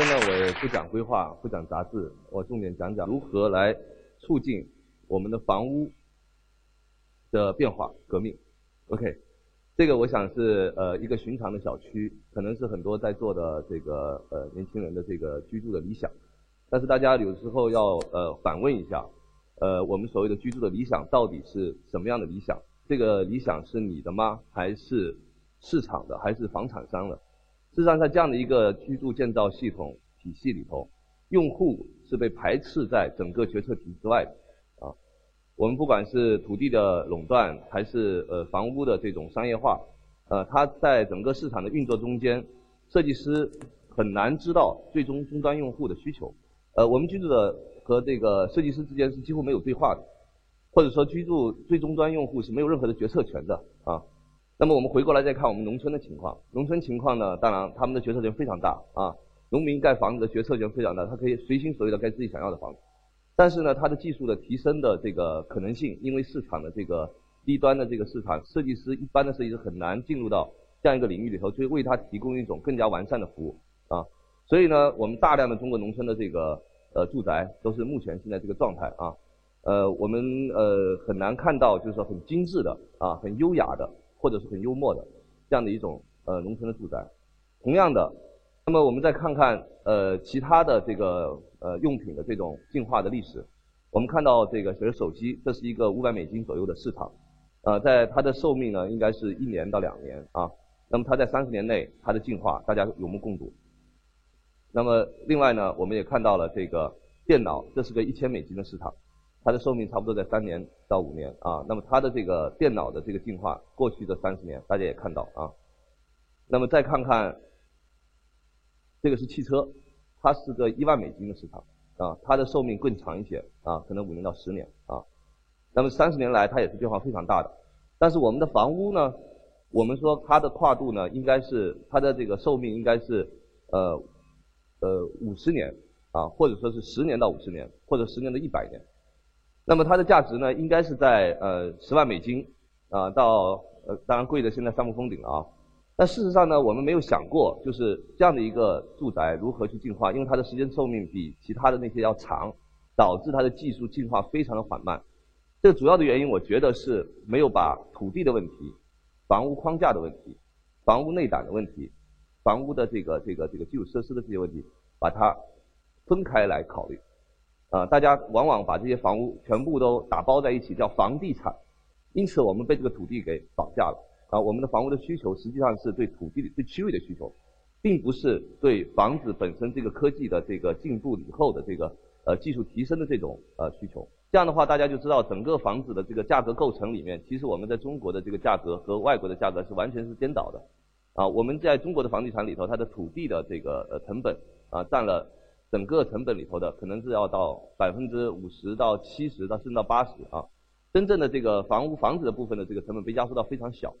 天呢，我也不讲规划，不讲杂志，我重点讲讲如何来促进我们的房屋的变化革命。OK，这个我想是呃一个寻常的小区，可能是很多在座的这个呃年轻人的这个居住的理想。但是大家有时候要呃反问一下，呃我们所谓的居住的理想到底是什么样的理想？这个理想是你的吗？还是市场的？还是房产商的？事实上，在这样的一个居住建造系统体系里头，用户是被排斥在整个决策体之外的啊。我们不管是土地的垄断，还是呃房屋的这种商业化，呃，它在整个市场的运作中间，设计师很难知道最终终端用户的需求。呃，我们居住的和这个设计师之间是几乎没有对话的，或者说居住最终端用户是没有任何的决策权的啊。那么我们回过来再看我们农村的情况，农村情况呢，当然他们的决策权非常大啊，农民盖房子的决策权非常大，他可以随心所欲的盖自己想要的房子。但是呢，它的技术的提升的这个可能性，因为市场的这个低端的这个市场，设计师一般的设计师很难进入到这样一个领域里头，去为他提供一种更加完善的服务啊。所以呢，我们大量的中国农村的这个呃住宅都是目前现在这个状态啊，呃，我们呃很难看到就是说很精致的啊，很优雅的。或者是很幽默的这样的一种呃农村的住宅，同样的，那么我们再看看呃其他的这个呃用品的这种进化的历史，我们看到这个比如手机，这是一个五百美金左右的市场，呃在它的寿命呢应该是一年到两年啊，那么它在三十年内它的进化大家有目共睹。那么另外呢我们也看到了这个电脑，这是个一千美金的市场。它的寿命差不多在三年到五年啊，那么它的这个电脑的这个进化，过去的三十年大家也看到啊，那么再看看这个是汽车，它是个一万美金的市场啊，它的寿命更长一些啊，可能五年到十年啊，那么三十年来它也是变化非常大的，但是我们的房屋呢，我们说它的跨度呢，应该是它的这个寿命应该是呃呃五十年啊，或者说是十年到五十年，或者十年到一百年。那么它的价值呢，应该是在呃十万美金啊到呃当然贵的现在上不封顶了啊。但事实上呢，我们没有想过就是这样的一个住宅如何去进化，因为它的时间寿命比其他的那些要长，导致它的技术进化非常的缓慢。这个主要的原因，我觉得是没有把土地的问题、房屋框架的问题、房屋内胆的问题、房屋的这个这个这个基础设施的这些问题，把它分开来考虑。啊，大家往往把这些房屋全部都打包在一起，叫房地产，因此我们被这个土地给绑架了。啊，我们的房屋的需求实际上是对土地、对区位的需求，并不是对房子本身这个科技的这个进步以后的这个呃技术提升的这种呃需求。这样的话，大家就知道整个房子的这个价格构成里面，其实我们在中国的这个价格和外国的价格是完全是颠倒的。啊，我们在中国的房地产里头，它的土地的这个呃成本啊占了。整个成本里头的可能是要到百分之五十到七十到甚至到八十啊，真正的这个房屋房子的部分的这个成本被压缩到非常小，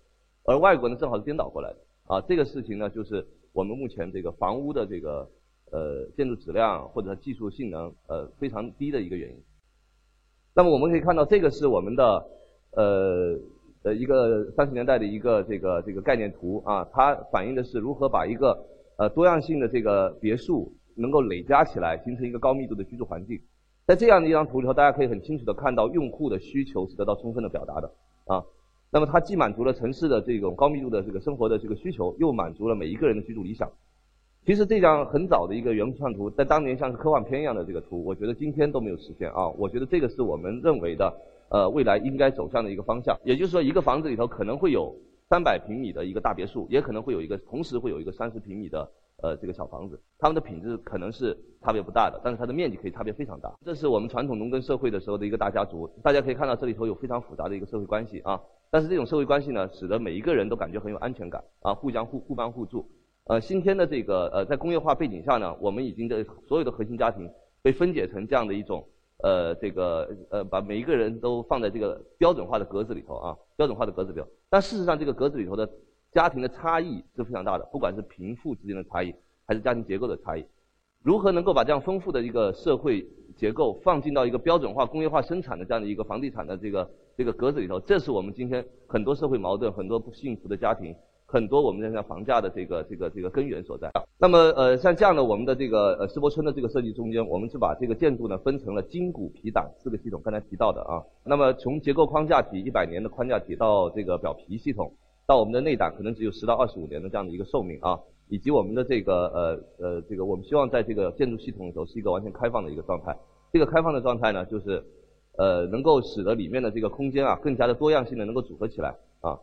而外国呢正好是颠倒过来的啊，这个事情呢就是我们目前这个房屋的这个呃建筑质量或者技术性能呃非常低的一个原因。那么我们可以看到这个是我们的呃呃一个三十年代的一个这个这个概念图啊，它反映的是如何把一个呃多样性的这个别墅。能够累加起来，形成一个高密度的居住环境。在这样的一张图里头，大家可以很清楚的看到用户的需求是得到充分的表达的啊。那么它既满足了城市的这种高密度的这个生活的这个需求，又满足了每一个人的居住理想。其实这张很早的一个原创图，在当年像是科幻片一样的这个图，我觉得今天都没有实现啊。我觉得这个是我们认为的呃未来应该走向的一个方向。也就是说，一个房子里头可能会有三百平米的一个大别墅，也可能会有一个同时会有一个三十平米的。呃，这个小房子，它们的品质可能是差别不大的，但是它的面积可以差别非常大。这是我们传统农耕社会的时候的一个大家族，大家可以看到这里头有非常复杂的一个社会关系啊。但是这种社会关系呢，使得每一个人都感觉很有安全感啊，互相互互帮互助。呃，今天的这个呃，在工业化背景下呢，我们已经的所有的核心家庭被分解成这样的一种呃，这个呃，把每一个人都放在这个标准化的格子里头啊，标准化的格子里头。但事实上，这个格子里头的。家庭的差异是非常大的，不管是贫富之间的差异，还是家庭结构的差异，如何能够把这样丰富的一个社会结构放进到一个标准化工业化生产的这样的一个房地产的这个这个格子里头，这是我们今天很多社会矛盾、很多不幸福的家庭很多我们现在房价的这个这个这个根源所在。那么呃像这样的我们的这个呃世博村的这个设计中间，我们是把这个建筑呢分成了筋骨皮胆四个系统，刚才提到的啊。那么从结构框架体一百年的框架体到这个表皮系统，到我们的内胆可能只有十到二十五年的这样的一个寿命啊，以及我们的这个呃呃这个我们希望在这个建筑系统里头是一个完全开放的一个状态。这个开放的状态呢，就是呃能够使得里面的这个空间啊更加的多样性的能够组合起来啊。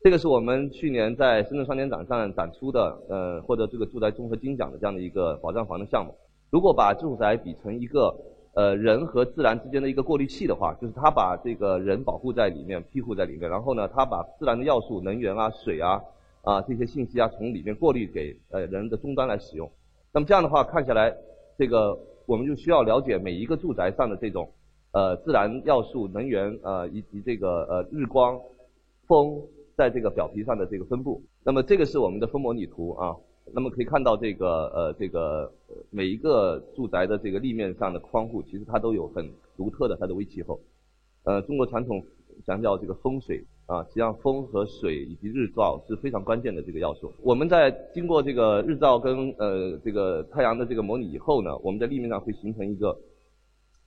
这个是我们去年在深圳双年展上展出的，呃，获得这个住宅综合金奖的这样的一个保障房的项目。如果把住宅比成一个呃人和自然之间的一个过滤器的话，就是它把这个人保护在里面，庇护在里面，然后呢，它把自然的要素、能源啊、水啊啊这些信息啊从里面过滤给呃人的终端来使用。那么这样的话看下来，这个我们就需要了解每一个住宅上的这种呃自然要素、能源呃以及这个呃日光、风。在这个表皮上的这个分布，那么这个是我们的风模拟图啊，那么可以看到这个呃这个每一个住宅的这个立面上的窗户，其实它都有很独特的它的微气候。呃，中国传统强调这个风水啊，实际上风和水以及日照是非常关键的这个要素。我们在经过这个日照跟呃这个太阳的这个模拟以后呢，我们在立面上会形成一个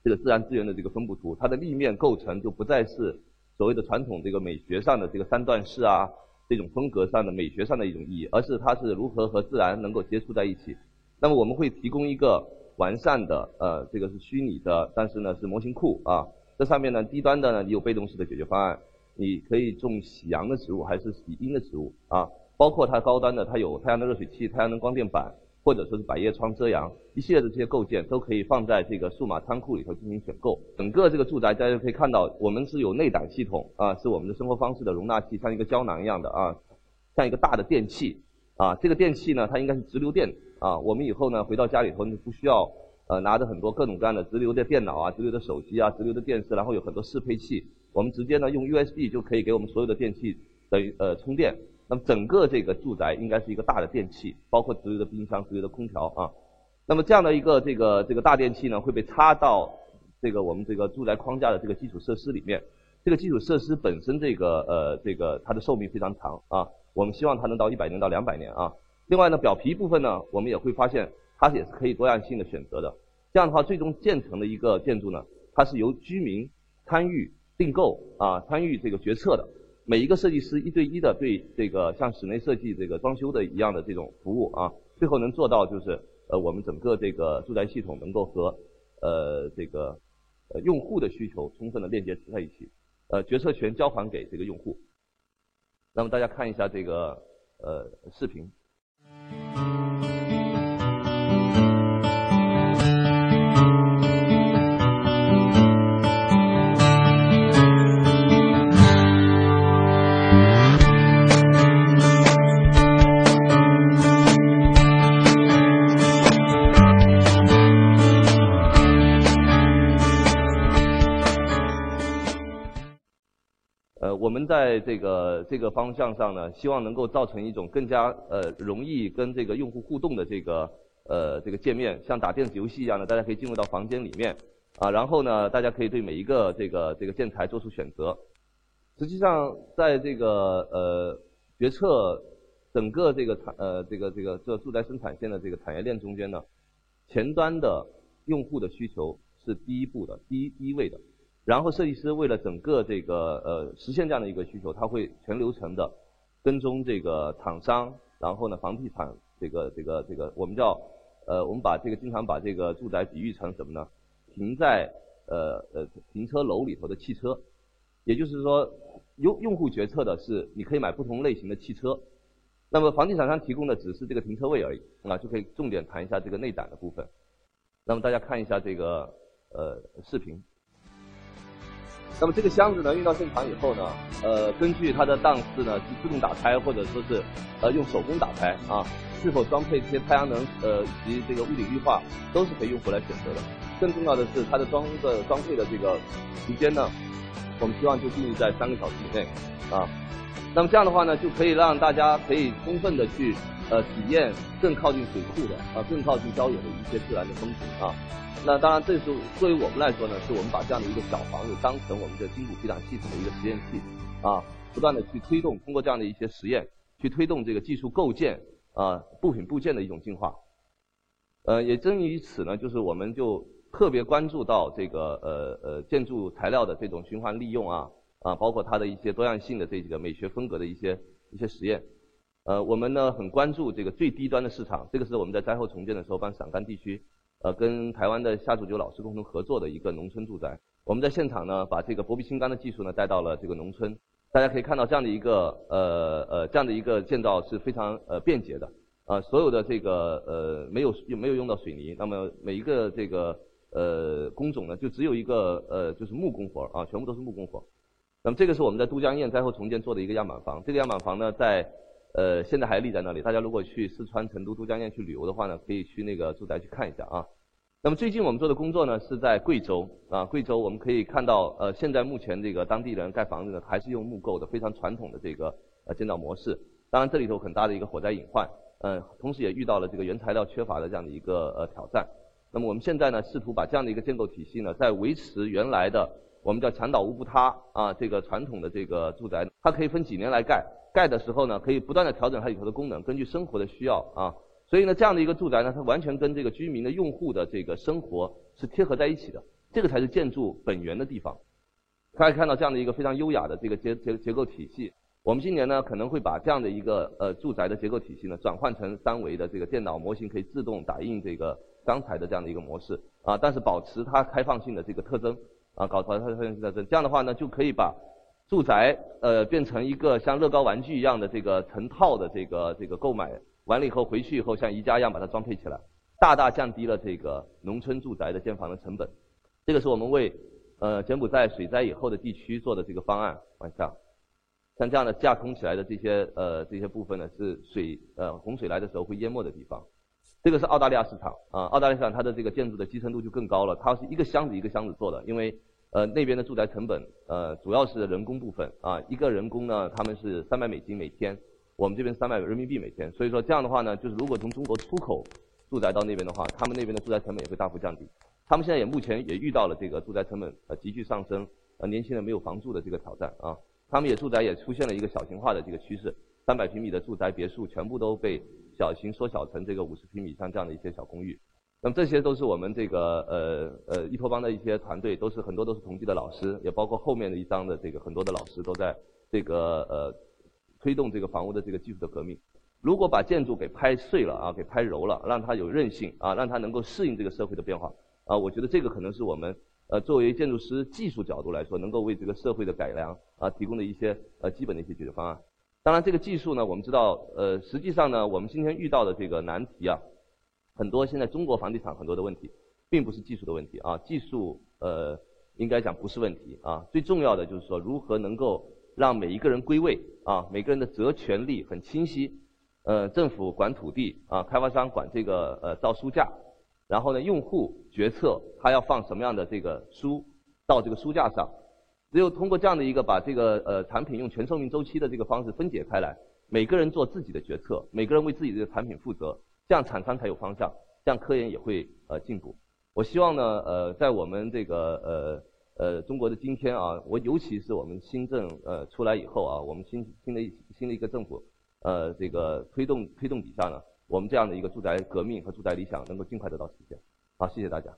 这个自然资源的这个分布图，它的立面构成就不再是。所谓的传统这个美学上的这个三段式啊，这种风格上的美学上的一种意义，而是它是如何和自然能够接触在一起。那么我们会提供一个完善的呃，这个是虚拟的，但是呢是模型库啊。这上面呢低端的呢你有被动式的解决方案，你可以种喜阳的植物还是喜阴的植物啊，包括它高端的它有太阳能热水器、太阳能光电板。或者说是百叶窗遮阳，一系列的这些构件都可以放在这个数码仓库里头进行选购。整个这个住宅大家可以看到，我们是有内胆系统啊，是我们的生活方式的容纳器，像一个胶囊一样的啊，像一个大的电器啊。这个电器呢，它应该是直流电啊。我们以后呢回到家里头，你不需要呃拿着很多各种各样的直流的电脑啊、直流的手机啊、直流的电视，然后有很多适配器，我们直接呢用 USB 就可以给我们所有的电器等于呃充电。那么整个这个住宅应该是一个大的电器，包括直流的冰箱、直流的空调啊。那么这样的一个这个这个大电器呢，会被插到这个我们这个住宅框架的这个基础设施里面。这个基础设施本身这个呃这个它的寿命非常长啊，我们希望它能到一百年到两百年啊。另外呢，表皮部分呢，我们也会发现它也是可以多样性的选择的。这样的话，最终建成的一个建筑呢，它是由居民参与订购啊，参与这个决策的。每一个设计师一对一的对这个像室内设计这个装修的一样的这种服务啊，最后能做到就是呃我们整个这个住宅系统能够和呃这个呃用户的需求充分的链接在一起，呃决策权交还给这个用户。那么大家看一下这个呃视频。我们在这个这个方向上呢，希望能够造成一种更加呃容易跟这个用户互动的这个呃这个界面，像打电子游戏一样的，大家可以进入到房间里面啊，然后呢，大家可以对每一个这个这个建材做出选择。实际上，在这个呃决策整个这个产呃这个这个这住宅生产线的这个产业链中间呢，前端的用户的需求是第一步的，第一第一位的。然后设计师为了整个这个呃实现这样的一个需求，他会全流程的跟踪这个厂商，然后呢房地产这个这个这个我们叫呃我们把这个经常把这个住宅比喻成什么呢？停在呃呃停车楼里头的汽车，也就是说用用户决策的是你可以买不同类型的汽车，那么房地产商提供的只是这个停车位而已啊就可以重点谈一下这个内胆的部分。那么大家看一下这个呃视频。那么这个箱子呢，运到现场以后呢，呃，根据它的档次呢，去自动打开或者说是呃用手工打开啊，是否装配这些太阳能呃以及这个物理绿化，都是可以用户来选择的。更重要的是它的装的装配的这个时间呢，我们希望就定义在三个小时以内啊。那么这样的话呢，就可以让大家可以充分的去呃体验更靠近水库的啊，更靠近郊野的一些自然的风景啊。那当然，这是对于我们来说呢，是我们把这样的一个小房子当成我们的筋骨皮胆系统的一个实验器，啊，不断的去推动，通过这样的一些实验，去推动这个技术构建啊部品部件的一种进化。呃，也正于此呢，就是我们就特别关注到这个呃呃建筑材料的这种循环利用啊啊，包括它的一些多样性的这几个美学风格的一些一些实验。呃，我们呢很关注这个最低端的市场，这个是我们在灾后重建的时候帮陕甘地区呃跟台湾的夏祖九老师共同合作的一个农村住宅。我们在现场呢把这个薄壁青钢的技术呢带到了这个农村，大家可以看到这样的一个呃呃这样的一个建造是非常呃便捷的。啊，所有的这个呃没有没有用到水泥，那么每一个这个呃工种呢，就只有一个呃就是木工活啊，全部都是木工活。那么这个是我们在都江堰灾后重建做的一个样板房，这个样板房呢在呃现在还立在那里，大家如果去四川成都都江堰去旅游的话呢，可以去那个住宅去看一下啊。那么最近我们做的工作呢是在贵州啊，贵州我们可以看到呃现在目前这个当地人盖房子呢还是用木构的，非常传统的这个呃建造模式。当然这里头很大的一个火灾隐患。嗯，同时也遇到了这个原材料缺乏的这样的一个呃挑战。那么我们现在呢，试图把这样的一个建构体系呢，在维持原来的我们叫墙倒屋不塌啊这个传统的这个住宅，它可以分几年来盖，盖的时候呢，可以不断的调整它里头的功能，根据生活的需要啊。所以呢，这样的一个住宅呢，它完全跟这个居民的用户的这个生活是贴合在一起的，这个才是建筑本源的地方。大家看到这样的一个非常优雅的这个结结结构体系。我们今年呢可能会把这样的一个呃住宅的结构体系呢转换成三维的这个电脑模型可以自动打印这个钢材的这样的一个模式啊，但是保持它开放性的这个特征啊，搞出来它的特性特征，这样的话呢就可以把住宅呃变成一个像乐高玩具一样的这个成套的这个这个购买完了以后回去以后像宜家一样把它装配起来，大大降低了这个农村住宅的建房的成本。这个是我们为呃柬埔寨水灾以后的地区做的这个方案，往下。像这样的架空起来的这些呃这些部分呢，是水呃洪水来的时候会淹没的地方。这个是澳大利亚市场啊，澳大利亚市场它的这个建筑的集成度就更高了，它是一个箱子一个箱子做的，因为呃那边的住宅成本呃主要是人工部分啊，一个人工呢他们是三百美金每天，我们这边三百人民币每天，所以说这样的话呢，就是如果从中国出口住宅到那边的话，他们那边的住宅成本也会大幅降低。他们现在也目前也遇到了这个住宅成本呃急剧上升，呃年轻人没有房住的这个挑战啊。他们也住宅也出现了一个小型化的这个趋势，三百平米的住宅别墅全部都被小型缩小成这个五十平米像这样的一些小公寓。那么这些都是我们这个呃呃依托邦的一些团队，都是很多都是同济的老师，也包括后面的一张的这个很多的老师都在这个呃推动这个房屋的这个技术的革命。如果把建筑给拍碎了啊，给拍柔了，让它有韧性啊，让它能够适应这个社会的变化啊，我觉得这个可能是我们。呃，作为建筑师技术角度来说，能够为这个社会的改良啊提供的一些呃基本的一些解决方案。当然，这个技术呢，我们知道，呃，实际上呢，我们今天遇到的这个难题啊，很多现在中国房地产很多的问题，并不是技术的问题啊，技术呃应该讲不是问题啊，最重要的就是说如何能够让每一个人归位啊，每个人的责权利很清晰，呃，政府管土地啊，开发商管这个呃造书架。然后呢，用户决策他要放什么样的这个书到这个书架上，只有通过这样的一个把这个呃产品用全寿命周期的这个方式分解开来，每个人做自己的决策，每个人为自己的产品负责，这样厂商才有方向，这样科研也会呃进步。我希望呢呃在我们这个呃呃中国的今天啊，我尤其是我们新政呃出来以后啊，我们新新的新的一个政府呃这个推动推动底下呢。我们这样的一个住宅革命和住宅理想能够尽快得到实现。好，谢谢大家。